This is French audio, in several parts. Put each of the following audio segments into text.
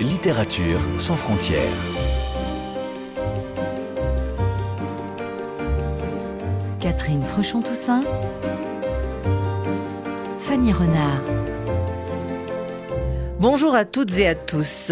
Littérature sans frontières. Catherine Fruchon-Toussaint. Fanny Renard. Bonjour à toutes et à tous.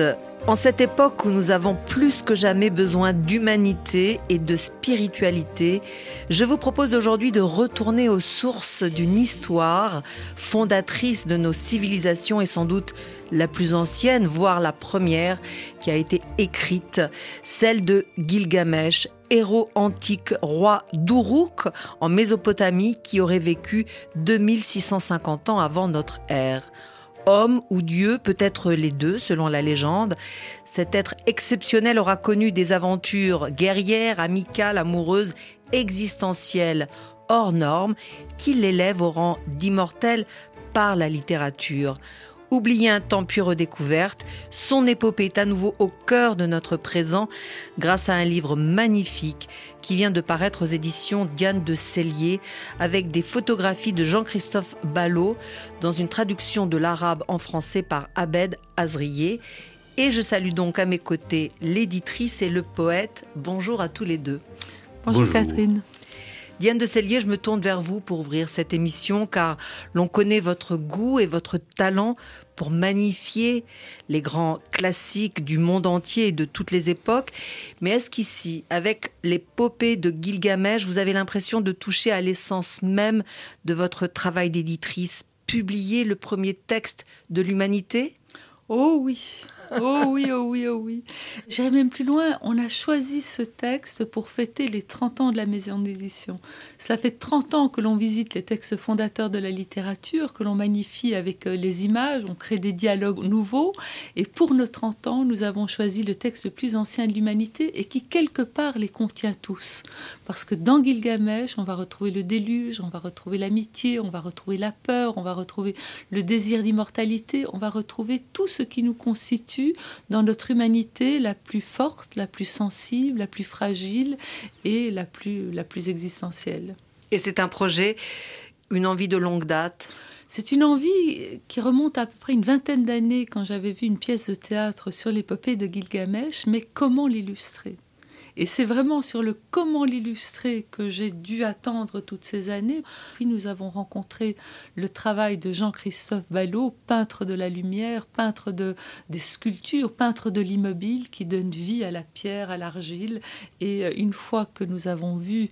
En cette époque où nous avons plus que jamais besoin d'humanité et de spiritualité, je vous propose aujourd'hui de retourner aux sources d'une histoire fondatrice de nos civilisations et sans doute la plus ancienne, voire la première, qui a été écrite, celle de Gilgamesh, héros antique roi d'Uruk en Mésopotamie qui aurait vécu 2650 ans avant notre ère homme ou Dieu, peut-être les deux selon la légende. Cet être exceptionnel aura connu des aventures guerrières, amicales, amoureuses, existentielles, hors normes, qui l'élèvent au rang d'immortel par la littérature. Oublié un temps puis redécouverte, son épopée est à nouveau au cœur de notre présent grâce à un livre magnifique qui vient de paraître aux éditions Diane de Cellier avec des photographies de Jean-Christophe Ballot dans une traduction de l'arabe en français par Abed Azrier. Et je salue donc à mes côtés l'éditrice et le poète. Bonjour à tous les deux. Bonjour. Catherine. Diane de Cellier, je me tourne vers vous pour ouvrir cette émission car l'on connaît votre goût et votre talent pour magnifier les grands classiques du monde entier et de toutes les époques. Mais est-ce qu'ici, avec l'épopée de Gilgamesh, vous avez l'impression de toucher à l'essence même de votre travail d'éditrice, publier le premier texte de l'humanité? Oh oui, Oh oui, oh oui, oh oui. J'irai même plus loin. On a choisi ce texte pour fêter les 30 ans de la maison d'édition. Ça fait 30 ans que l'on visite les textes fondateurs de la littérature, que l'on magnifie avec euh, les images, on crée des dialogues nouveaux. Et pour nos 30 ans, nous avons choisi le texte le plus ancien de l'humanité et qui, quelque part, les contient tous. Parce que dans Gilgamesh, on va retrouver le déluge, on va retrouver l'amitié, on va retrouver la peur, on va retrouver le désir d'immortalité, on va retrouver tout ce qui nous constitue dans notre humanité la plus forte, la plus sensible, la plus fragile et la plus, la plus existentielle. Et c'est un projet, une envie de longue date? C'est une envie qui remonte à peu près une vingtaine d'années quand j'avais vu une pièce de théâtre sur l'épopée de Gilgamesh, mais comment l'illustrer? Et c'est vraiment sur le comment l'illustrer que j'ai dû attendre toutes ces années. Puis nous avons rencontré le travail de Jean-Christophe Ballot, peintre de la lumière, peintre de, des sculptures, peintre de l'immobile qui donne vie à la pierre, à l'argile. Et euh, une fois que nous avons vu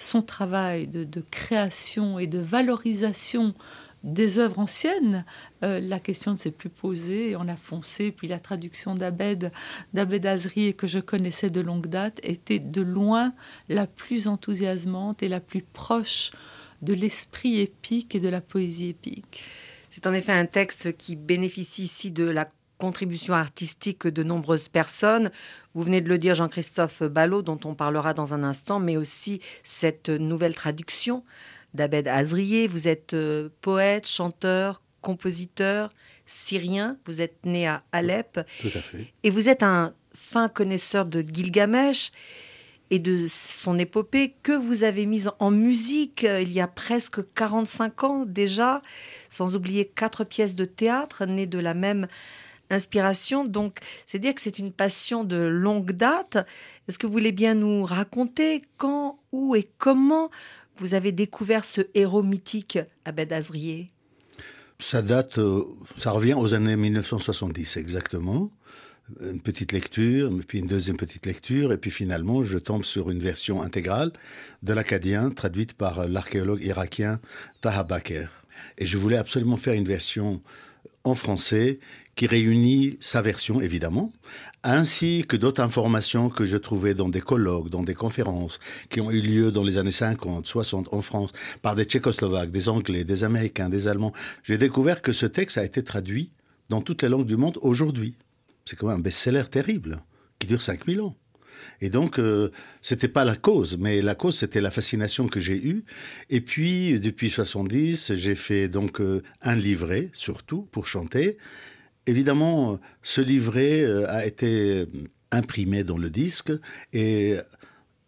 son travail de création et de valorisation des œuvres anciennes, euh, la question ne s'est plus posée, on a foncé, puis la traduction d'Abed, d'Abed Azri, que je connaissais de longue date, était de loin la plus enthousiasmante et la plus proche de l'esprit épique et de la poésie épique. C'est en effet un texte qui bénéficie ici de la contribution artistique de nombreuses personnes. Vous venez de le dire, Jean-Christophe Ballot, dont on parlera dans un instant, mais aussi cette nouvelle traduction d'Abed Azrier. Vous êtes euh, poète, chanteur, compositeur syrien. Vous êtes né à Alep. Tout à fait. Et vous êtes un fin connaisseur de Gilgamesh et de son épopée que vous avez mise en musique euh, il y a presque 45 ans déjà, sans oublier quatre pièces de théâtre nées de la même inspiration. Donc, c'est dire que c'est une passion de longue date. Est-ce que vous voulez bien nous raconter quand, où et comment vous avez découvert ce héros mythique, Abed Azrier Ça date, euh, ça revient aux années 1970 exactement. Une petite lecture, puis une deuxième petite lecture, et puis finalement, je tombe sur une version intégrale de l'acadien, traduite par l'archéologue irakien Taha Baker. Et je voulais absolument faire une version en français qui réunit sa version, évidemment, ainsi que d'autres informations que je trouvais dans des colloques, dans des conférences qui ont eu lieu dans les années 50, 60 en France par des Tchécoslovaques, des Anglais, des Américains, des Allemands. J'ai découvert que ce texte a été traduit dans toutes les langues du monde aujourd'hui. C'est quand même un best-seller terrible qui dure 5000 ans. Et donc, euh, c'était pas la cause, mais la cause, c'était la fascination que j'ai eue. Et puis, depuis 70, j'ai fait donc euh, un livret, surtout, pour chanter. Évidemment, ce livret euh, a été imprimé dans le disque et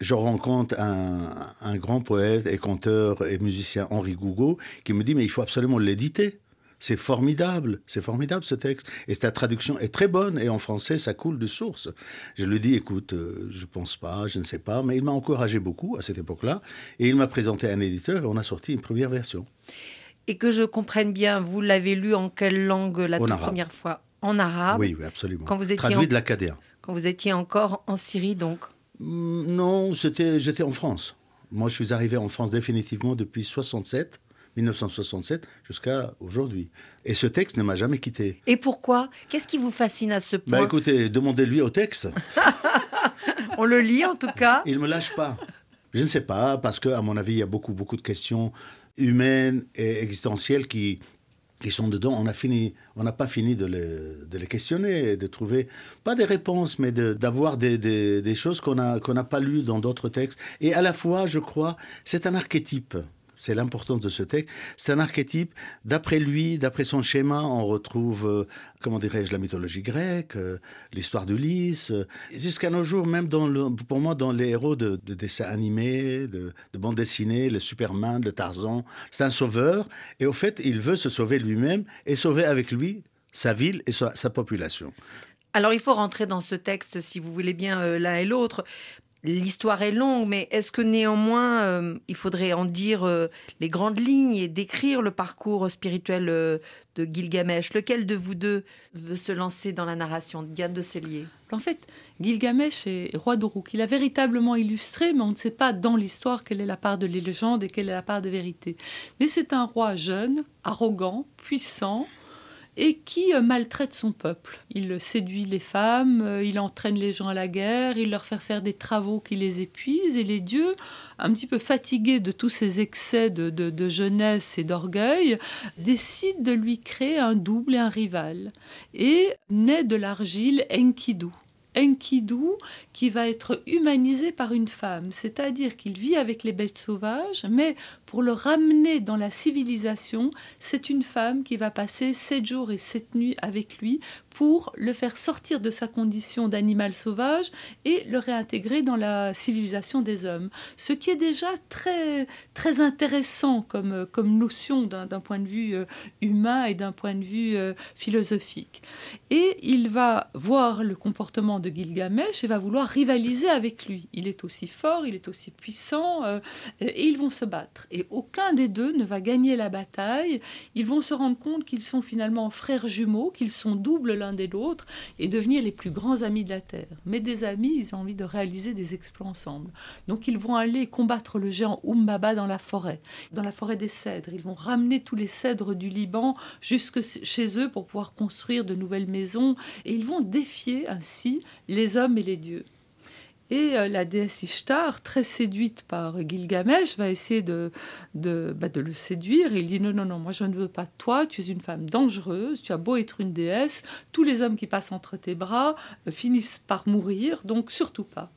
je rencontre un, un, grand poète et conteur et musicien Henri Gougo qui me dit mais il faut absolument l'éditer C'est formidable, c'est formidable ce texte. Et sa traduction est très bonne, et en français, ça coule de source. Je lui dis, écoute, euh, je pense pas, je ne sais pas, mais il m'a encouragé beaucoup à cette époque-là, et il m'a présenté un éditeur, et on a sorti une première version. Et que je comprenne bien, vous l'avez lu en quelle langue la toute première fois? En arabe Oui, oui, absolument. Quand vous étiez Traduit de l'acadien. Quand vous étiez encore en Syrie, donc? Mm, Non, j'étais en France. Moi, je suis arrivé en France définitivement depuis 67. 1967 jusqu'à aujourd'hui. Et ce texte ne m'a jamais quitté. Et pourquoi? Qu'est-ce qui vous fascine à ce point? Bah écoutez, demandez-lui au texte. On le lit en tout cas. Il ne me lâche pas. Je ne sais pas, parce qu'à mon avis, il y a beaucoup, beaucoup de questions humaines et existentielles qui, qui sont dedans, on a fini, on n'a pas fini de les, de les, questionner, de trouver pas des réponses, mais d'avoir des, des, des, choses qu'on n'a qu'on n'a pas lues dans d'autres textes. Et à la fois, je crois, c'est un archétype c'est l'importance de ce texte. C'est un archétype. D'après lui, d'après son schéma, on retrouve, euh, comment dirais-je, la mythologie grecque, euh, l'histoire d'Ulysse, euh, jusqu'à nos jours, même dans pour moi, dans les héros de, dessins animés, de, de bandes dessinées, le Superman, le Tarzan. C'est un sauveur. Et au fait, il veut se sauver lui-même et sauver avec lui sa ville et sa, population. Alors il faut rentrer dans ce texte, si vous voulez bien, l'un et l'autre, L'histoire est longue, mais est-ce que néanmoins, euh, il faudrait en dire euh, les grandes lignes et décrire le parcours spirituel euh, de Gilgamesh? Lequel de vous deux veut se lancer dans la narration? Diane de Cellier En fait, Gilgamesh est roi d'Uruk. Il a véritablement illustré, mais on ne sait pas dans l'histoire quelle est la part de légende et quelle est la part de vérité. Mais c'est un roi jeune, arrogant, puissant, et qui euh, maltraite son peuple. Il séduit les femmes, euh, il entraîne les gens à la guerre, il leur fait faire des travaux qui les épuisent, et les dieux, un petit peu fatigués de tous ces excès de, jeunesse et d'orgueil, décident de lui créer un double et un rival. Et naît de l'argile Enkidu. Enkidu qui va être humanisé par une femme, c'est-à-dire qu'il vit avec les bêtes sauvages, mais pour le ramener dans la civilisation, c'est une femme qui va passer sept jours et sept nuits avec lui pour le faire sortir de sa condition d'animal sauvage et le réintégrer dans la civilisation des hommes. Ce qui est déjà très, très intéressant comme, comme notion d'un point de vue euh, humain et d'un point de vue euh, philosophique. Et il va voir le comportement de Gilgamesh et va vouloir rivaliser avec lui. Il est aussi fort, il est aussi puissant, euh, et ils vont se battre. Aucun des deux ne va gagner la bataille. Ils vont se rendre compte qu'ils sont finalement frères jumeaux, qu'ils sont doubles l'un des l'autre, et devenir les plus grands amis de la Terre. Mais des amis, ils ont envie de réaliser des exploits ensemble. Donc ils vont aller combattre le géant Umbaba dans la forêt, dans la forêt des cèdres. Ils vont ramener tous les cèdres du Liban jusque chez eux pour pouvoir construire de nouvelles maisons, et ils vont défier ainsi les hommes et les dieux. Et euh, la déesse Ishtar, très séduite par Gilgamesh, va essayer de, de, bah, de, le séduire. Il dit non, non, non, moi je ne veux pas de toi, tu es une femme dangereuse, tu as beau être une déesse, tous les hommes qui passent entre tes bras euh, finissent par mourir, donc surtout pas.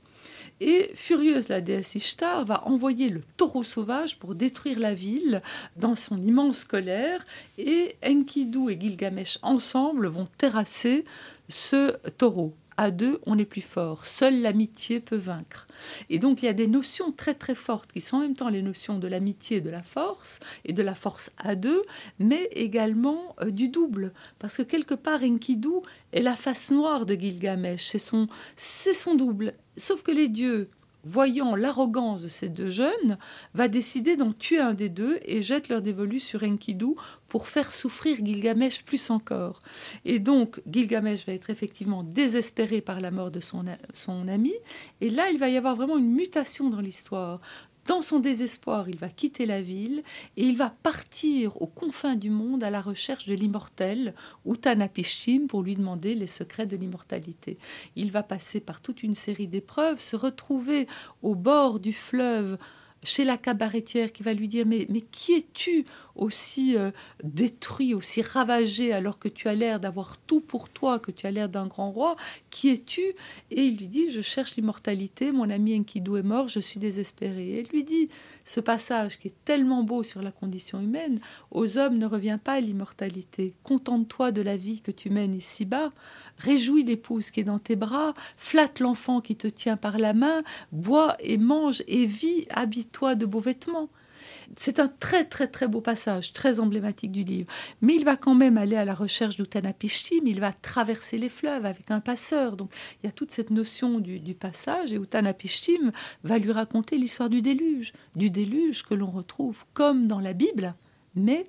Et furieuse, la déesse Ishtar va envoyer le taureau sauvage pour détruire la ville dans son immense colère. Et Enkidu et Gilgamesh ensemble vont terrasser ce taureau à deux, on est plus fort. Seule l'amitié peut vaincre. Et donc, il y a des notions très très fortes qui sont en même temps les notions de l'amitié de la force, et de la force à deux, mais également euh, du double. Parce que quelque part, Enkidu est la face noire de Gilgamesh, c'est son, c'est son double. Sauf que les dieux voyant l'arrogance de ces deux jeunes, va décider d'en tuer un des deux et jette leur dévolu sur Enkidu pour faire souffrir Gilgamesh plus encore. Et donc Gilgamesh va être effectivement désespéré par la mort de son, son ami, et là il va y avoir vraiment une mutation dans l'histoire. Dans son désespoir, il va quitter la ville et il va partir aux confins du monde à la recherche de l'immortel, Utanapishtim, pour lui demander les secrets de l'immortalité. Il va passer par toute une série d'épreuves, se retrouver au bord du fleuve chez la cabaretière qui va lui dire mais qui es-tu? Aussi euh, détruit, aussi ravagé alors que tu as l'air d'avoir tout pour toi, que tu as l'air d'un grand roi Qui es-tu? Et il lui dit je cherche l'immortalité, mon ami Enkidu est mort, je suis désespéré. Et il lui dit ce passage qui est tellement beau sur la condition humaine, aux hommes ne revient pas l'immortalité. Contente-toi de la vie que tu mènes ici-bas, réjouis l'épouse qui est dans tes bras, flatte l'enfant qui te tient par la main, bois et mange et vis, habille-toi de beaux vêtements. C'est un très très très beau passage, très emblématique du livre. Mais il va quand même aller à la recherche d'Utanapishtim, il va traverser les fleuves avec un passeur. Donc il y a toute cette notion du, passage et Utanapishtim va lui raconter l'histoire du déluge, du déluge que l'on retrouve comme dans la Bible, mais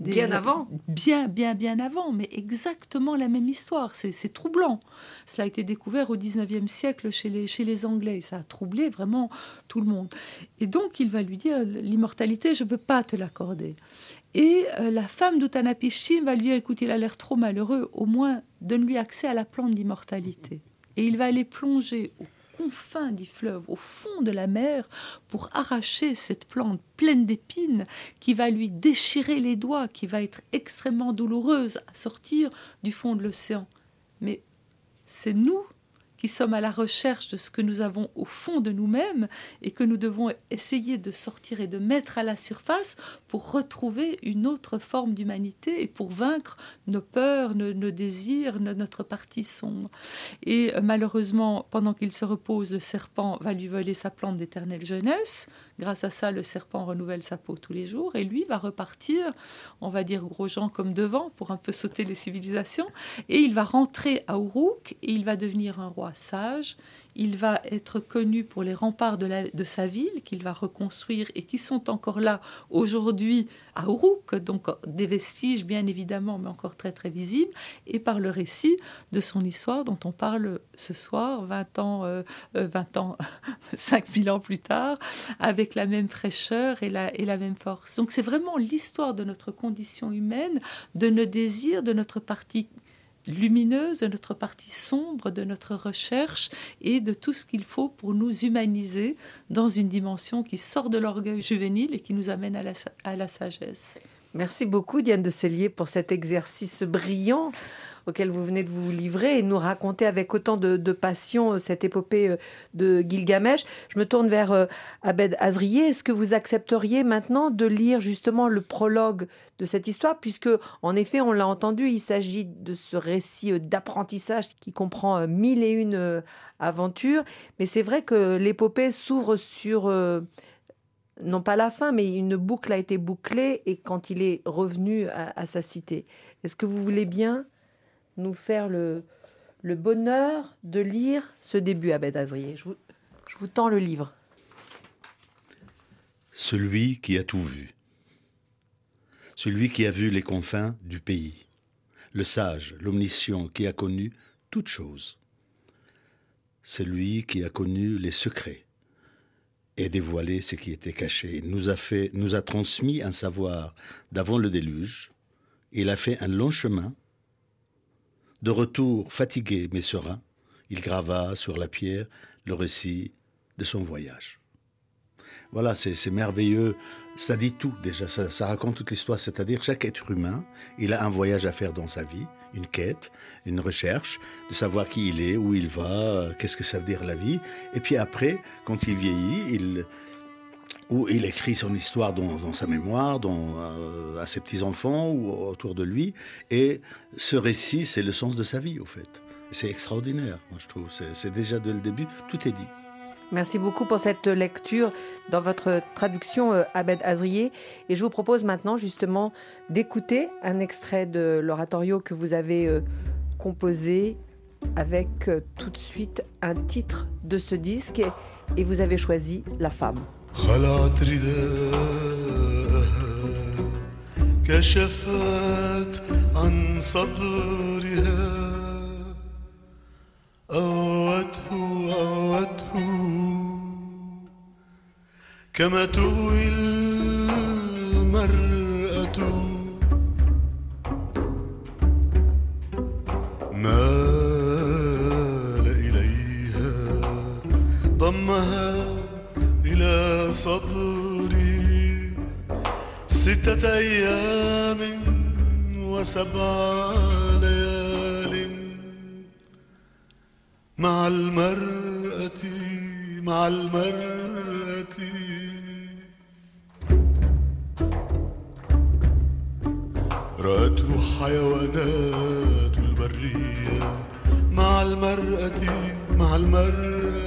bien avant Bien, bien, bien avant, mais exactement la même histoire. C'est troublant. Cela a été découvert au 19e siècle chez les, chez les Anglais. Ça a troublé vraiment tout le monde. Et donc, il va lui dire L'immortalité, je ne peux pas te l'accorder. Et euh, la femme d'Utanapishtim va lui dire Écoute, il a l'air trop malheureux, au moins donne-lui accès à la plante d'immortalité. Et il va aller plonger au confins du fleuve, au fond de la mer, pour arracher cette plante pleine d'épines qui va lui déchirer les doigts, qui va être extrêmement douloureuse à sortir du fond de l'océan. Mais c'est nous qui sommes à la recherche de ce que nous avons au fond de nous-mêmes et que nous devons essayer de sortir et de mettre à la surface pour retrouver une autre forme d'humanité et pour vaincre nos peurs, nos, désirs, notre partie sombre. Et euh, malheureusement, pendant qu'il se repose, le serpent va lui voler sa plante d'éternelle jeunesse. Grâce à ça, le serpent renouvelle sa peau tous les jours et lui va repartir, on va dire gros gens comme devant pour un peu sauter les civilisations. Et il va rentrer à Uruk et il va devenir un roi sage il va être connu pour les remparts de, sa ville qu'il va reconstruire et qui sont encore là aujourd'hui à Uruk, donc des vestiges bien évidemment, mais encore très très visibles, et par le récit de son histoire dont on parle ce soir, 20 ans, euh, 20 euh, ans, 5000 ans plus tard, avec la même fraîcheur et la, et la même force. Donc c'est vraiment l'histoire de notre condition humaine, de nos désirs, de notre partie lumineuse de notre partie sombre de notre recherche et de tout ce qu'il faut pour nous humaniser dans une dimension qui sort de l'orgueil juvénile et qui nous amène à la, à la sagesse. Merci beaucoup Diane de Cellier pour cet exercice brillant auquel vous venez de vous livrer et nous raconter avec autant de, passion euh, cette épopée euh, de Gilgamesh. Je me tourne vers euh, Abed Azrier. Est-ce que vous accepteriez maintenant de lire justement le prologue de cette histoire, puisque en effet, on l'a entendu, il s'agit de ce récit d'apprentissage qui comprend mille et une aventures, mais c'est vrai que l'épopée s'ouvre sur non pas la fin, mais une boucle a été bouclée et quand il est revenu à, à sa cité. Est-ce que vous voulez bien nous faire le, bonheur de lire ce début, Abed Azrier. Je vous, je vous tends le livre. Celui qui a tout vu. Celui qui a vu les confins du pays. Le sage, l'omniscient qui a connu toutes choses. Celui qui a connu les secrets et dévoilé ce qui était caché. Nous a fait, nous a transmis un savoir d'avant le déluge. Il a fait un long chemin de retour fatigué mais serein, il grava sur la pierre le récit de son voyage. Voilà, c'est merveilleux. Ça dit tout déjà, ça, raconte toute l'histoire. C'est-à-dire chaque être humain, il a un voyage à faire dans sa vie, une quête, une recherche, de savoir qui il est, où il va, qu'est-ce que ça veut dire la vie. Et puis après, quand il vieillit, il, où il écrit son histoire dans, sa mémoire, euh, à ses petits-enfants ou autour de lui. Et ce récit, c'est le sens de sa vie, au fait. C'est extraordinaire, moi, je trouve. C'est déjà dès le début, tout est dit. Merci beaucoup pour cette lecture dans votre traduction, euh, Abed Azrier. Et je vous propose maintenant justement d'écouter un extrait de l'oratorio que vous avez euh, composé avec tout de suite un titre de ce disque. Et vous avez choisi La femme. خلعت رداءها كشفت عن صدرها. أوته أوته. كما تؤوي المرأة. مال إليها ضمها. صدري ستة أيام وسبع ليال مع المرأة مع المرأة. رأته حيوانات البرية مع المرأة مع المرأة.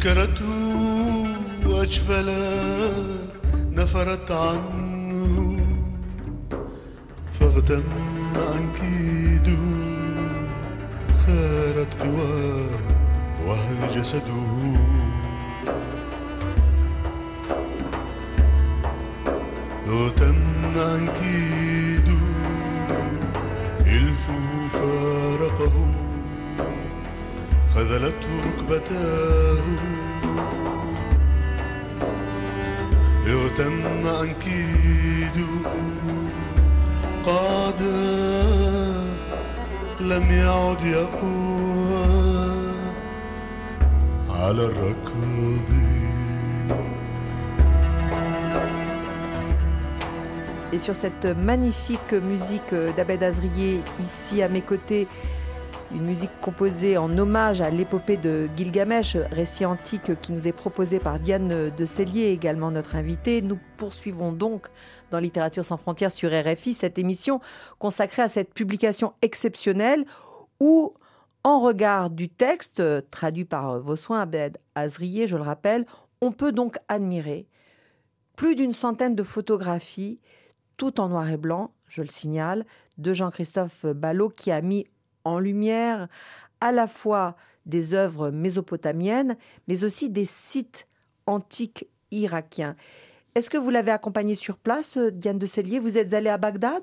أنكرته وأجفلت نفرت عنه فاغتم عن كيده خارت قواه وهن جسده اغتم عن كيده إلف فارقه. خذلته ركبتاه اغتم عن كيده قاد لم يعد يقوى على الركض Et sur cette magnifique musique d'Abed Azrier, ici à mes côtés, une musique composée en hommage à l'épopée de Gilgamesh, récit antique qui nous est proposé par Diane de Cellier, également notre invitée. Nous poursuivons donc dans Littérature sans frontières sur RFI cette émission consacrée à cette publication exceptionnelle où, en regard du texte traduit par vos soins Abed Azrier, je le rappelle, on peut donc admirer plus d'une centaine de photographies tout en noir et blanc, je le signale, de Jean-Christophe Ballot qui a mis en lumière à la fois des œuvres mésopotamiennes, mais aussi des sites antiques irakiens. Est-ce que vous l'avez accompagné sur place, Diane de Cellier Vous êtes allée à Bagdad?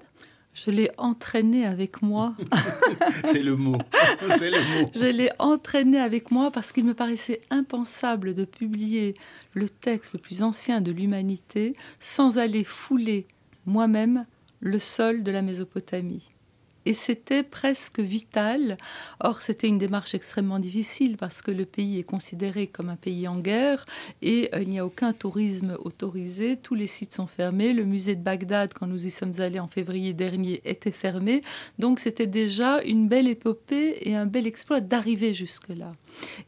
Je l'ai entraîné avec moi. C'est le mot. C'est le mot. Je l'ai entraîné avec moi parce qu'il me paraissait impensable de publier le texte le plus ancien de l'humanité sans aller fouler moi-même le sol de la Mésopotamie. Et c'était presque vital. Or, c'était une démarche extrêmement difficile parce que le pays est considéré comme un pays en guerre et euh, il n'y a aucun tourisme autorisé. Tous les sites sont fermés. Le musée de Bagdad, quand nous y sommes allés en février dernier, était fermé. Donc, c'était déjà une belle épopée et un bel exploit d'arriver jusque-là.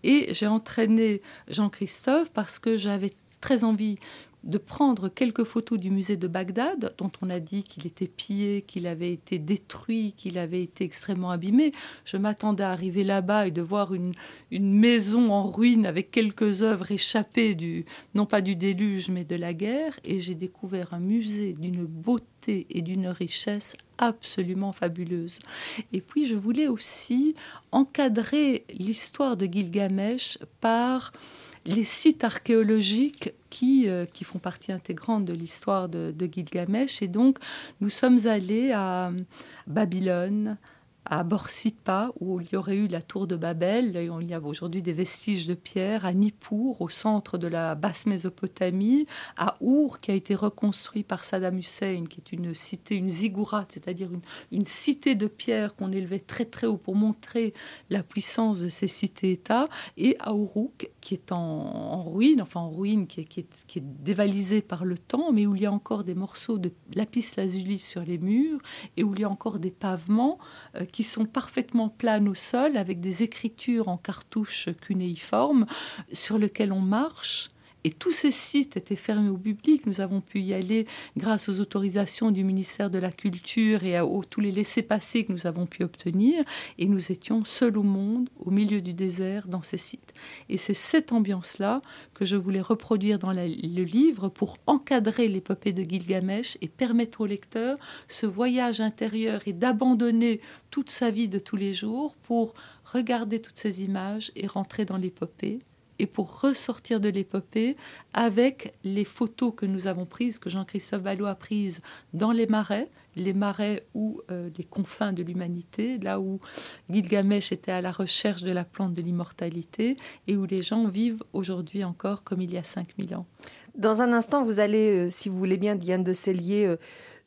Et j'ai entraîné Jean-Christophe parce que j'avais très envie de prendre quelques photos du musée de Bagdad, dont on a dit qu'il était pillé, qu'il avait été détruit, qu'il avait été extrêmement abîmé. Je m'attendais à arriver là-bas et de voir une, une maison en ruine avec quelques œuvres échappées du, non pas du déluge, mais de la guerre. Et j'ai découvert un musée d'une beauté et d'une richesse absolument fabuleuse. Et puis je voulais aussi encadrer l'histoire de Gilgamesh par les sites archéologiques qui, euh, qui font partie intégrante de l'histoire de, de, Gilgamesh. Et donc, nous sommes allés à Babylone, à Borsippa, où il y aurait eu la tour de Babel. Il y a aujourd'hui des vestiges de pierre, à Nippur, au centre de la basse Mésopotamie, à Our, qui a été reconstruit par Saddam Hussein, qui est une cité, une ziggurat, c'est-à-dire une, cité de pierre qu'on élevait très très haut pour montrer la puissance de ces cités-États, et à Uruk, qui est en, ruine, enfin en ruine, qui est, qui, dévalisée par le temps, mais où il y a encore des morceaux de lapis lazuli sur les murs, et où il y a encore des pavements euh, sont parfaitement planes au sol avec des écritures en cartouche cunéiforme sur lesquelles on marche. Et tous ces sites étaient fermés au public. Nous avons pu y aller grâce aux autorisations du ministère de la Culture et à, tous les laissés-passer que nous avons pu obtenir. Et nous étions seuls au monde, au milieu du désert, dans ces sites. Et c'est cette ambiance-là que je voulais reproduire dans le livre pour encadrer l'épopée de Gilgamesh et permettre au lecteur ce voyage intérieur et d'abandonner toute sa vie de tous les jours pour regarder toutes ces images et rentrer dans l'épopée et pour ressortir de l'épopée avec les photos que nous avons prises, que Jean-Christophe Vallot a prises dans les marais, les marais ou euh, les confins de l'humanité, là où Gilgamesh était à la recherche de la plante de l'immortalité et où les gens vivent aujourd'hui encore comme il y a 5000 ans. Dans un instant, vous allez, euh, si vous voulez bien, Diane de Cellier, euh,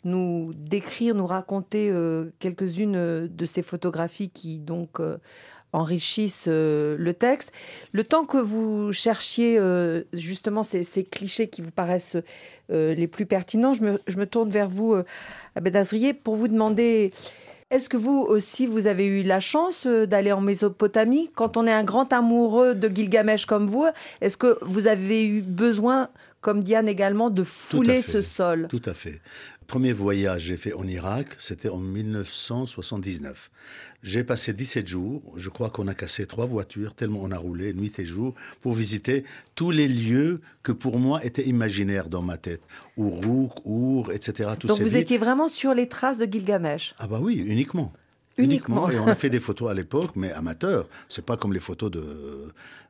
nous décrire, nous raconter euh, quelques-unes de ces photographies qui donc enrichissent euh, le texte. Le temps que vous cherchiez euh, justement ces, ces, clichés qui vous paraissent euh, les plus pertinents, je me, je me tourne vers vous, Abed Azrier, pour vous demander est-ce que vous aussi, vous avez eu la chance d'aller en Mésopotamie? Quand on est un grand amoureux de Gilgamesh comme vous, est-ce que vous avez eu besoin comme Diane également, de fouler ce sol? Tout à fait. Premier voyage j'ai fait en Irak, c'était en 1979. J'ai passé 17 jours, je crois qu'on a cassé trois voitures, tellement on a roulé nuit et jour, pour visiter tous les lieux que pour moi étaient imaginaires dans ma tête. Ourouk, Our, etc. Tous Donc ces vous villes. étiez vraiment sur les traces de Gilgamesh. Ah bah oui, uniquement. Uniquement. Et on a fait des photos à l'époque, mais amateurs. C'est pas comme les photos de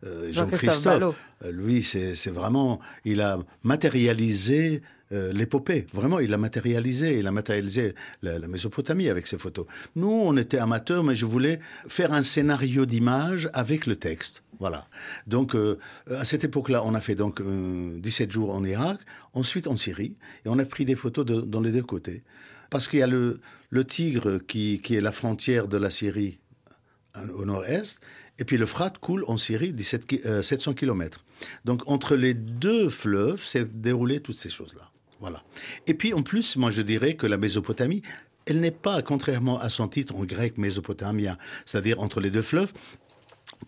euh, Jean-Christophe. Euh, Lui, c'est vraiment, il a matérialisé euh, l'épopée. Vraiment, il a matérialisé. Il a matérialisé la, la Mésopotamie avec ses photos. Nous, on était amateurs, mais je voulais faire un scénario d'image avec le texte. Voilà. Donc, euh, à cette époque-là, on a fait donc euh, 17 jours en Irak, ensuite en Syrie, et on a pris des photos de- dans les deux côtés. Parce qu'il y a le, le Tigre qui, qui est la frontière de la Syrie euh, au nord-est, et puis le Frat coule en Syrie 17 ki- euh, 700 km. Donc entre les deux fleuves s'est déroulé toutes ces choses-là. Voilà. Et puis en plus, moi je dirais que la Mésopotamie, elle n'est pas, contrairement à son titre en grec mésopotamien, c'est-à-dire entre les deux fleuves,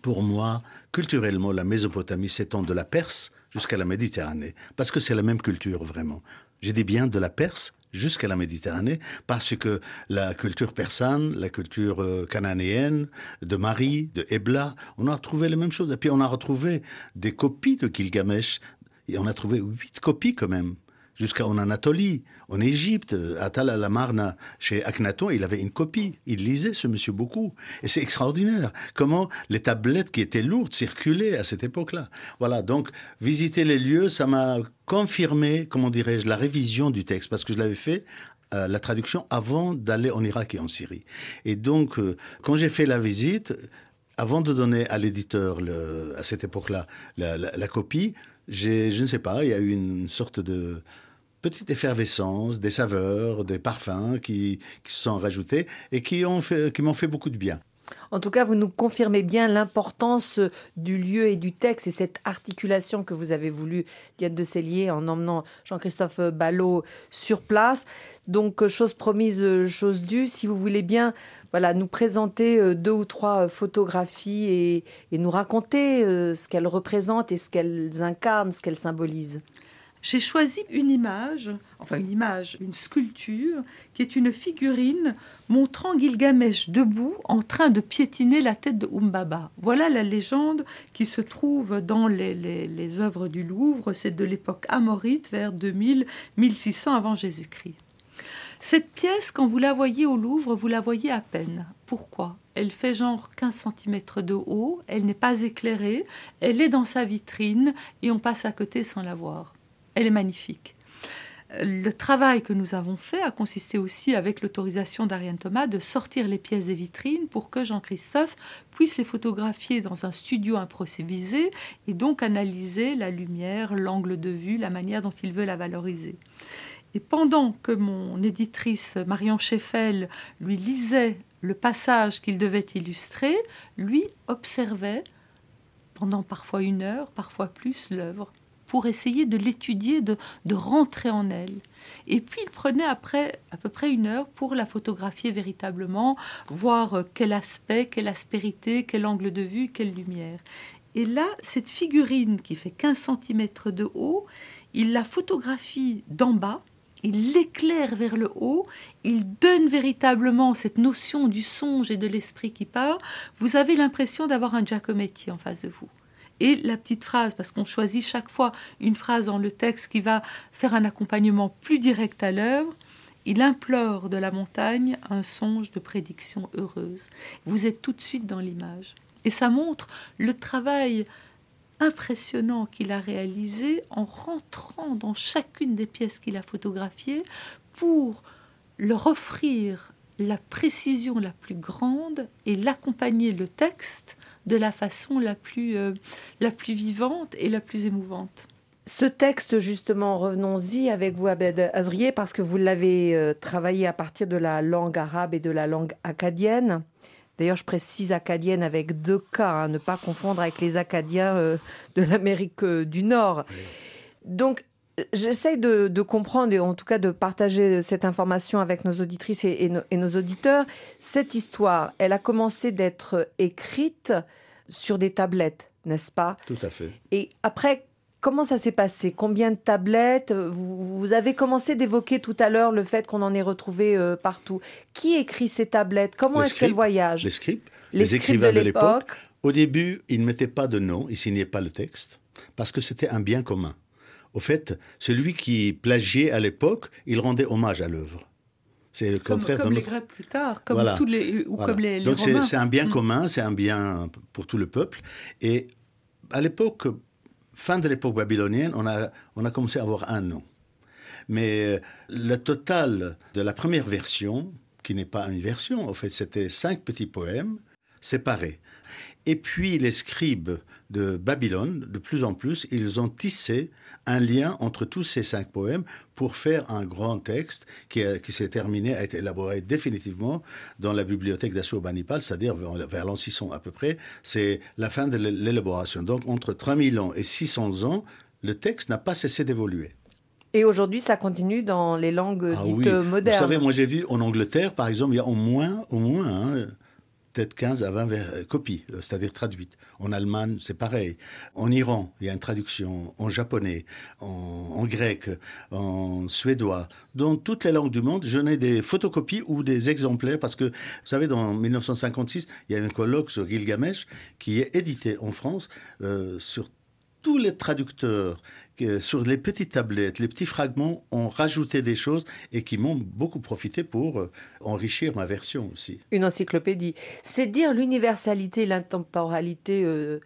pour moi, culturellement, la Mésopotamie s'étend de la Perse jusqu'à la Méditerranée, parce que c'est la même culture vraiment. J'ai dit bien de la Perse jusqu'à la Méditerranée, parce que la culture persane, la culture euh, cananéenne, de Marie, de Ebla, on a retrouvé les mêmes choses. Et puis on a retrouvé des copies de Gilgamesh, et on a trouvé huit copies quand même jusqu'en Anatolie, en Égypte, à Tal al-Amarna, chez Akhenaton, il avait une copie. Il lisait ce monsieur beaucoup. Et c'est extraordinaire comment les tablettes qui étaient lourdes circulaient à cette époque-là. Voilà, donc visiter les lieux, ça m'a confirmé, comment dirais-je, la révision du texte, parce que je l'avais fait euh, la traduction avant d'aller en Irak et en Syrie. Et donc, euh, quand j'ai fait la visite, avant de donner à l'éditeur, à cette époque-là, la, la- la copie, je ne sais pas, il y a eu une sorte de petite effervescence, des saveurs, des parfums qui, qui se sont rajoutés et qui, ont fait, m'ont fait beaucoup de bien. En tout cas, vous nous confirmez bien l'importance du lieu et du texte et cette articulation que vous avez voulu, Diane de Cellier, en emmenant Jean-Christophe Ballot sur place. Donc, euh, chose promise, euh, chose due. Si vous voulez bien voilà, nous présenter euh, deux ou trois euh, photographies et, nous raconter euh, ce qu'elles représentent et ce qu'elles incarnent, ce qu'elles symbolisent. J'ai choisi une image, enfin une image, une sculpture, qui est une figurine montrant Gilgamesh debout en train de piétiner la tête de Umbaba. Voilà la légende qui se trouve dans les, œuvres du Louvre. C'est de l'époque amorite, vers 2000-1600 avant Jésus-Christ. Cette pièce, quand vous la voyez au Louvre, vous la voyez à peine. Pourquoi? Elle fait genre 15 cm de haut, elle n'est pas éclairée, elle est dans sa vitrine et on passe à côté sans la voir. Elle est magnifique. Le travail que nous avons fait a consisté aussi, avec l'autorisation d'Ariane Thomas, de sortir les pièces des vitrines pour que Jean-Christophe puisse les photographier dans un studio improvisé et donc analyser la lumière, l'angle de vue, la manière dont il veut la valoriser. Et pendant que mon éditrice Marion Scheffel lui lisait le passage qu'il devait illustrer, lui observait pendant parfois une heure, parfois plus, l'œuvre pour essayer de l'étudier, de, de rentrer en elle. Et puis il prenait après à peu près une heure pour la photographier véritablement, voir euh, quel aspect, quelle aspérité, quel angle de vue, quelle lumière. Et là, cette figurine qui fait 15 cm de haut, il la photographie d'en bas, il l'éclaire vers le haut, il donne véritablement cette notion du songe et de l'esprit qui part. Vous avez l'impression d'avoir un Giacometti en face de vous. Et la petite phrase, parce qu'on choisit chaque fois une phrase dans le texte qui va faire un accompagnement plus direct à l'œuvre, il implore de la montagne un songe de prédiction heureuse. Vous êtes tout de suite dans l'image. Et ça montre le travail impressionnant qu'il a réalisé en rentrant dans chacune des pièces qu'il a photographiées pour leur offrir la précision la plus grande et l'accompagner le texte de la façon la plus, euh, la plus vivante et la plus émouvante. Ce texte, justement, revenons-y avec vous, Abed Azrier, parce que vous l'avez euh, travaillé à partir de la langue arabe et de la langue acadienne. D'ailleurs, je précise acadienne avec deux K, hein, ne pas confondre avec les Acadiens euh, de l'Amérique euh, du Nord. Donc, j'essaye de, de, comprendre et en tout cas de partager cette information avec nos auditrices et, et, no, et nos auditeurs. Cette histoire, elle a commencé d'être écrite sur des tablettes, n'est-ce pas? Tout à fait. Et après, comment ça s'est passé? Combien de tablettes? Vous, vous avez commencé d'évoquer tout à l'heure le fait qu'on en ait retrouvé euh, partout. Qui écrit ces tablettes? Comment est-ce qu'elles voyagent? Les scribes, Les les, écrivains de l'époque. Au début, ils ne mettaient pas de nom, ils signaient pas le texte, parce que c'était un bien commun. Au fait, celui qui plagiait à l'époque, il rendait hommage à l'œuvre. C'est le Comme, contraire comme les Grecs plus tard, comme Voilà. tous les ou Voilà. comme les, les Donc c'est un bien Mm. commun, c'est un bien pour tout le peuple. Et à l'époque, fin de l'époque babylonienne, on a, on a commencé à avoir un nom. Mais euh, le total de la première version, qui n'est pas une version, en fait, c'était cinq petits poèmes séparés. Et puis les scribes de Babylone, de plus en plus, ils ont tissé un lien entre tous ces cinq poèmes pour faire un grand texte qui, a- qui s'est terminé, a été élaboré définitivement dans la bibliothèque d'Assurbanipal, c'est-à-dire vers, vers l'an 600 à peu près. C'est la fin de l'é- l'élaboration. Donc entre 3000 ans et 600 ans, le texte n'a pas cessé d'évoluer. Et aujourd'hui, ça continue dans les langues Ah dites oui. modernes. Vous savez, moi j'ai vu en Angleterre, par exemple, il y a au moins, au moins hein, peut-être 15 à 20 ver- euh, copies, euh, c'est-à-dire traduites. En Allemagne, c'est pareil. En Iran, il y a une traduction. En japonais, en, en grec, en suédois. Dans toutes les langues du monde, je n'ai des photocopies ou des exemplaires parce que, vous savez, dans 1956, il y a un colloque sur Gilgamesh qui est édité en France euh, sur tous les traducteurs que sur les petites tablettes, les petits fragments ont rajouté des choses et qui m'ont beaucoup profité pour euh, enrichir ma version aussi. Une encyclopédie. C'est dire l'universalité l'intemporalité euh,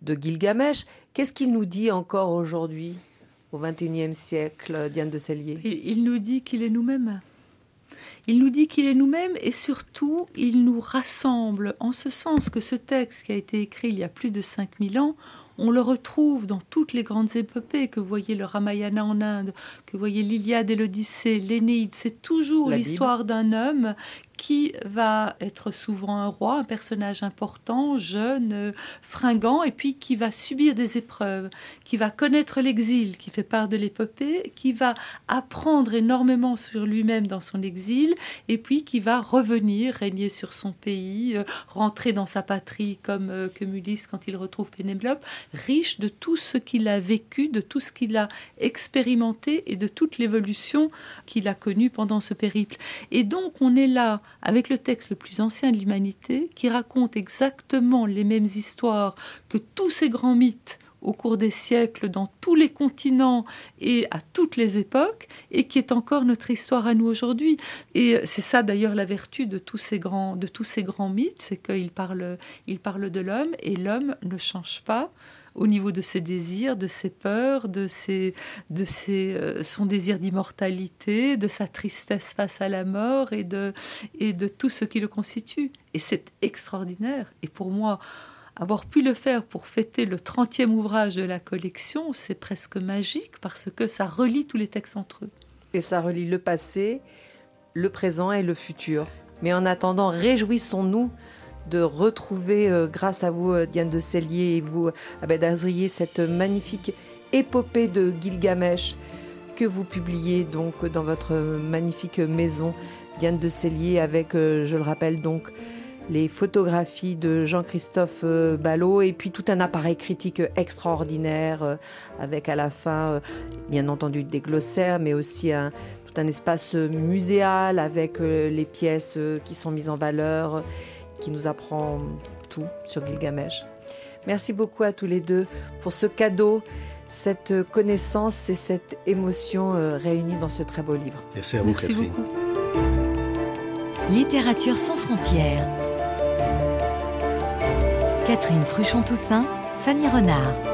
de Gilgamesh. Qu'est-ce qu'il nous dit encore aujourd'hui, au XXIe siècle, Diane de Cellier Il, il nous dit qu'il est nous-mêmes. Il nous dit qu'il est nous-mêmes et surtout, il nous rassemble en ce sens que ce texte qui a été écrit il y a plus de 5000 ans, on le retrouve dans toutes les grandes épopées, que vous voyez le Ramayana en Inde, que vous voyez l'Iliade et l'Odyssée, l'Énéide, c'est toujours l'histoire d'un homme qui va être souvent un roi, un personnage important, jeune, euh, fringant, et puis qui va subir des épreuves, qui va connaître l'exil, qui fait part de l'épopée, qui va apprendre énormément sur lui-même dans son exil, et puis qui va revenir, régner sur son pays, euh, rentrer dans sa patrie comme euh, que Ulysse quand il retrouve Pénélope, riche de tout ce qu'il a vécu, de tout ce qu'il a expérimenté et de toute l'évolution qu'il a connue pendant ce périple. Et donc on est là avec le texte le plus ancien de l'humanité qui raconte exactement les mêmes histoires que tous ces grands mythes au cours des siècles dans tous les continents et à toutes les époques et qui est encore notre histoire à nous aujourd'hui. Et c'est ça d'ailleurs la vertu de tous ces grands, de tous ces grands mythes, c'est qu'ils parlent, ils parlent de l'homme et l'homme ne change pas au niveau de ses désirs, de ses peurs, de, ses, de ses, euh, son désir d'immortalité, de sa tristesse face à la mort et de, et de tout ce qui le constitue. Et c'est extraordinaire. Et pour moi, avoir pu le faire pour fêter le 30e ouvrage de la collection, c'est presque magique parce que ça relie tous les textes entre eux. Et ça relie le passé, le présent et le futur. Mais en attendant, réjouissons-nous de retrouver, euh, grâce à vous, euh, Diane de Cellier, et vous, Abed Azrier, cette magnifique épopée de Gilgamesh que vous publiez donc dans votre magnifique maison, Diane de Cellier, avec, euh, je le rappelle donc, les photographies de Jean-Christophe euh, Ballot et puis tout un appareil critique extraordinaire euh, avec à la fin, euh, bien entendu, des glossaires, mais aussi tout un espace euh, muséal avec euh, les pièces euh, qui sont mises en valeur, euh, qui nous apprend tout sur Gilgamesh. Merci beaucoup à tous les deux pour ce cadeau, cette connaissance et cette émotion euh, réunies dans ce très beau livre. Merci à vous, Merci Catherine. beaucoup. Littérature sans frontières. Catherine Fruchon-Toussaint, Fanny Renard.